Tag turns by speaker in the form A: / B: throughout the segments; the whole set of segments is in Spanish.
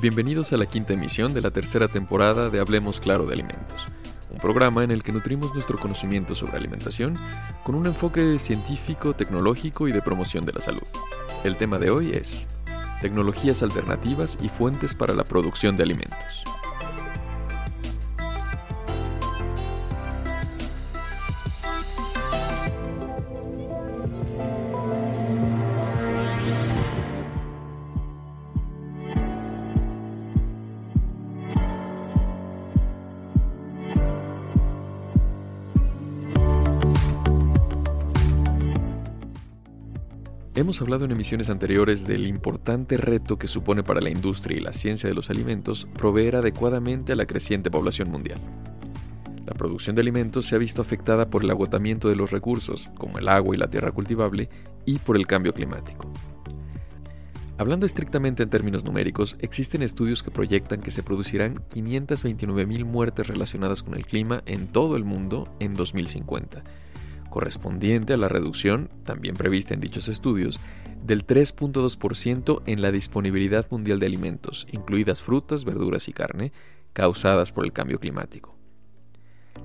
A: Bienvenidos a la quinta emisión de la tercera temporada de Hablemos Claro de Alimentos, un programa en el que nutrimos nuestro conocimiento sobre alimentación con un enfoque científico, tecnológico y de promoción de la salud. El tema de hoy es tecnologías alternativas y fuentes para la producción de alimentos. Hemos hablado en emisiones anteriores del importante reto que supone para la industria y la ciencia de los alimentos proveer adecuadamente a la creciente población mundial. La producción de alimentos se ha visto afectada por el agotamiento de los recursos, como el agua y la tierra cultivable, y por el cambio climático. Hablando estrictamente en términos numéricos, existen estudios que proyectan que se producirán 529.000 muertes relacionadas con el clima en todo el mundo en 2050 correspondiente a la reducción, también prevista en dichos estudios, del 3.2% en la disponibilidad mundial de alimentos, incluidas frutas, verduras y carne, causadas por el cambio climático.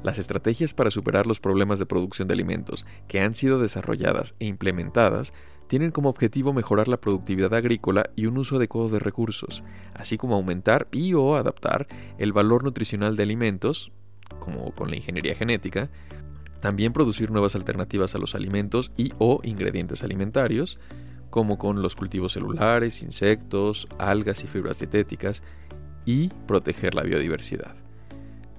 A: Las estrategias para superar los problemas de producción de alimentos que han sido desarrolladas e implementadas tienen como objetivo mejorar la productividad agrícola y un uso adecuado de recursos, así como aumentar y o adaptar el valor nutricional de alimentos, como con la ingeniería genética, también producir nuevas alternativas a los alimentos y o ingredientes alimentarios, como con los cultivos celulares, insectos, algas y fibras dietéticas, y proteger la biodiversidad.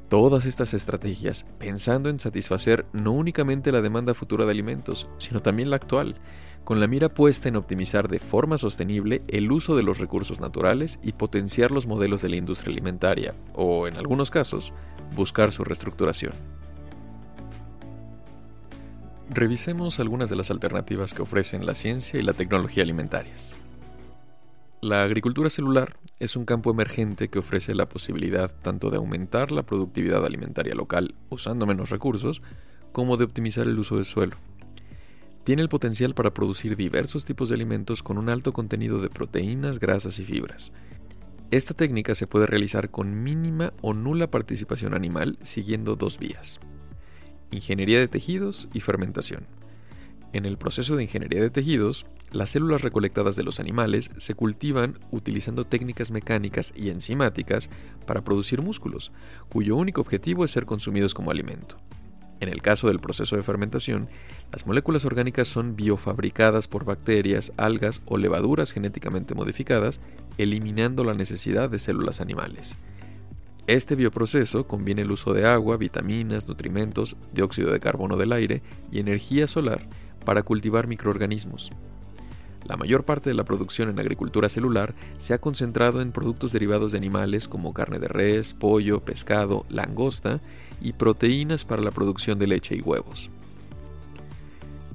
A: Todas estas estrategias pensando en satisfacer no únicamente la demanda futura de alimentos, sino también la actual, con la mira puesta en optimizar de forma sostenible el uso de los recursos naturales y potenciar los modelos de la industria alimentaria, o en algunos casos, buscar su reestructuración. Revisemos algunas de las alternativas que ofrecen la ciencia y la tecnología alimentarias. La agricultura celular es un campo emergente que ofrece la posibilidad tanto de aumentar la productividad alimentaria local usando menos recursos, como de optimizar el uso del suelo. Tiene el potencial para producir diversos tipos de alimentos con un alto contenido de proteínas, grasas y fibras. Esta técnica se puede realizar con mínima o nula participación animal siguiendo dos vías ingeniería de tejidos y fermentación. En el proceso de ingeniería de tejidos, las células recolectadas de los animales se cultivan utilizando técnicas mecánicas y enzimáticas para producir músculos, cuyo único objetivo es ser consumidos como alimento. En el caso del proceso de fermentación, las moléculas orgánicas son biofabricadas por bacterias, algas o levaduras genéticamente modificadas, eliminando la necesidad de células animales. Este bioproceso conviene el uso de agua, vitaminas, nutrimentos, dióxido de carbono del aire y energía solar para cultivar microorganismos. La mayor parte de la producción en agricultura celular se ha concentrado en productos derivados de animales como carne de res, pollo, pescado, langosta y proteínas para la producción de leche y huevos.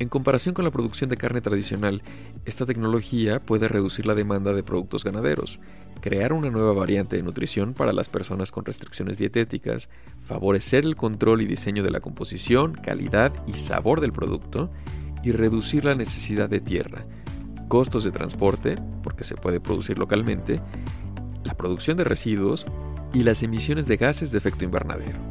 A: En comparación con la producción de carne tradicional, esta tecnología puede reducir la demanda de productos ganaderos, crear una nueva variante de nutrición para las personas con restricciones dietéticas, favorecer el control y diseño de la composición, calidad y sabor del producto, y reducir la necesidad de tierra, costos de transporte, porque se puede producir localmente, la producción de residuos y las emisiones de gases de efecto invernadero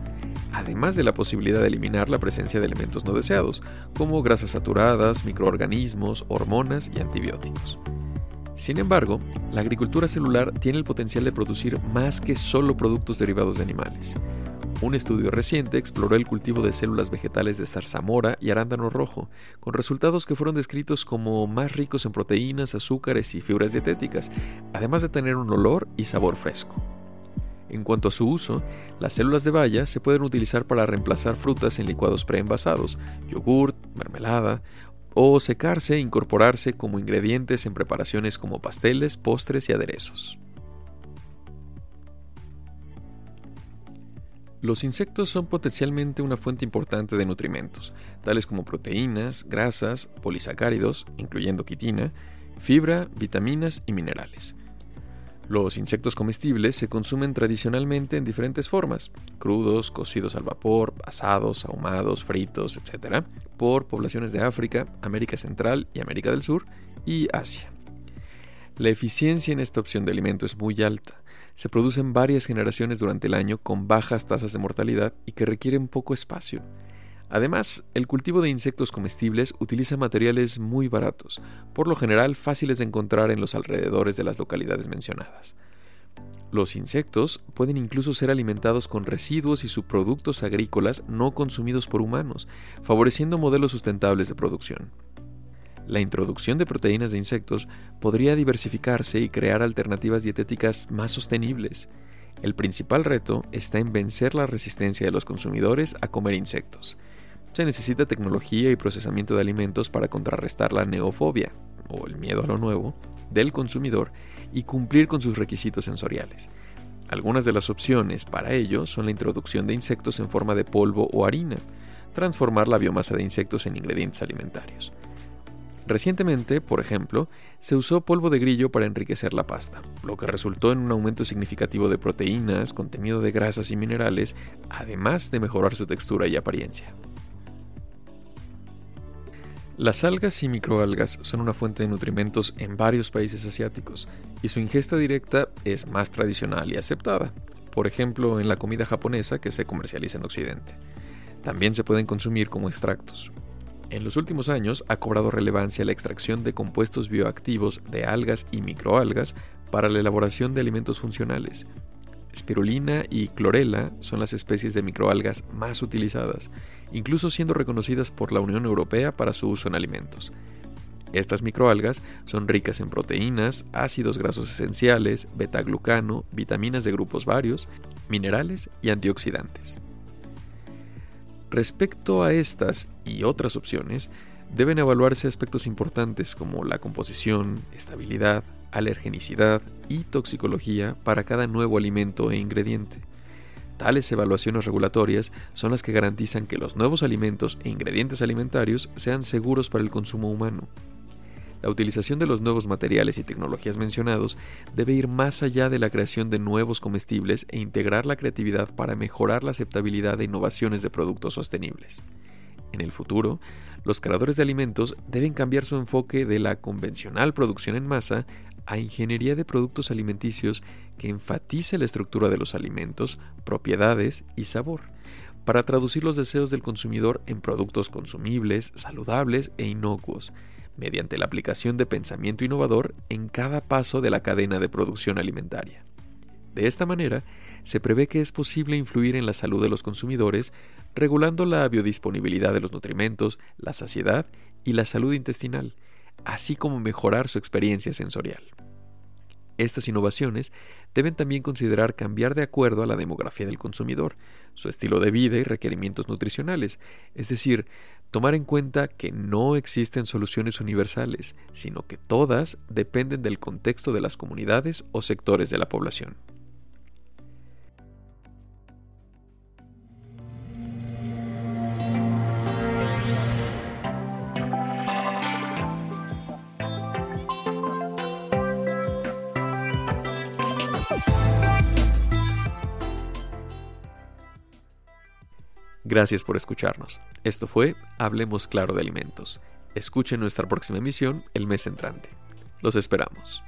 A: además de la posibilidad de eliminar la presencia de elementos no deseados, como grasas saturadas, microorganismos, hormonas y antibióticos. Sin embargo, la agricultura celular tiene el potencial de producir más que solo productos derivados de animales. Un estudio reciente exploró el cultivo de células vegetales de zarzamora y arándano rojo, con resultados que fueron descritos como más ricos en proteínas, azúcares y fibras dietéticas, además de tener un olor y sabor fresco. En cuanto a su uso, las células de baya se pueden utilizar para reemplazar frutas en licuados preenvasados, yogurt, mermelada, o secarse e incorporarse como ingredientes en preparaciones como pasteles, postres y aderezos. Los insectos son potencialmente una fuente importante de nutrimentos, tales como proteínas, grasas, polisacáridos, incluyendo quitina, fibra, vitaminas y minerales. Los insectos comestibles se consumen tradicionalmente en diferentes formas, crudos, cocidos al vapor, asados, ahumados, fritos, etc., por poblaciones de África, América Central y América del Sur y Asia. La eficiencia en esta opción de alimento es muy alta, se producen varias generaciones durante el año con bajas tasas de mortalidad y que requieren poco espacio. Además, el cultivo de insectos comestibles utiliza materiales muy baratos, por lo general fáciles de encontrar en los alrededores de las localidades mencionadas. Los insectos pueden incluso ser alimentados con residuos y subproductos agrícolas no consumidos por humanos, favoreciendo modelos sustentables de producción. La introducción de proteínas de insectos podría diversificarse y crear alternativas dietéticas más sostenibles. El principal reto está en vencer la resistencia de los consumidores a comer insectos. Se necesita tecnología y procesamiento de alimentos para contrarrestar la neofobia, o el miedo a lo nuevo, del consumidor y cumplir con sus requisitos sensoriales. Algunas de las opciones para ello son la introducción de insectos en forma de polvo o harina, transformar la biomasa de insectos en ingredientes alimentarios. Recientemente, por ejemplo, se usó polvo de grillo para enriquecer la pasta, lo que resultó en un aumento significativo de proteínas, contenido de grasas y minerales, además de mejorar su textura y apariencia. Las algas y microalgas son una fuente de nutrimentos en varios países asiáticos y su ingesta directa es más tradicional y aceptada, por ejemplo en la comida japonesa que se comercializa en Occidente. También se pueden consumir como extractos. En los últimos años ha cobrado relevancia la extracción de compuestos bioactivos de algas y microalgas para la elaboración de alimentos funcionales, Spirulina y clorela son las especies de microalgas más utilizadas, incluso siendo reconocidas por la Unión Europea para su uso en alimentos. Estas microalgas son ricas en proteínas, ácidos grasos esenciales, betaglucano, vitaminas de grupos varios, minerales y antioxidantes. Respecto a estas y otras opciones, deben evaluarse aspectos importantes como la composición, estabilidad, alergenicidad y toxicología para cada nuevo alimento e ingrediente. Tales evaluaciones regulatorias son las que garantizan que los nuevos alimentos e ingredientes alimentarios sean seguros para el consumo humano. La utilización de los nuevos materiales y tecnologías mencionados debe ir más allá de la creación de nuevos comestibles e integrar la creatividad para mejorar la aceptabilidad de innovaciones de productos sostenibles. En el futuro, los creadores de alimentos deben cambiar su enfoque de la convencional producción en masa a ingeniería de productos alimenticios que enfatice la estructura de los alimentos, propiedades y sabor, para traducir los deseos del consumidor en productos consumibles, saludables e inocuos, mediante la aplicación de pensamiento innovador en cada paso de la cadena de producción alimentaria. De esta manera, se prevé que es posible influir en la salud de los consumidores, regulando la biodisponibilidad de los nutrimentos, la saciedad y la salud intestinal, así como mejorar su experiencia sensorial. Estas innovaciones deben también considerar cambiar de acuerdo a la demografía del consumidor, su estilo de vida y requerimientos nutricionales, es decir, tomar en cuenta que no existen soluciones universales, sino que todas dependen del contexto de las comunidades o sectores de la población. Gracias por escucharnos. Esto fue Hablemos Claro de Alimentos. Escuchen nuestra próxima emisión el mes entrante. Los esperamos.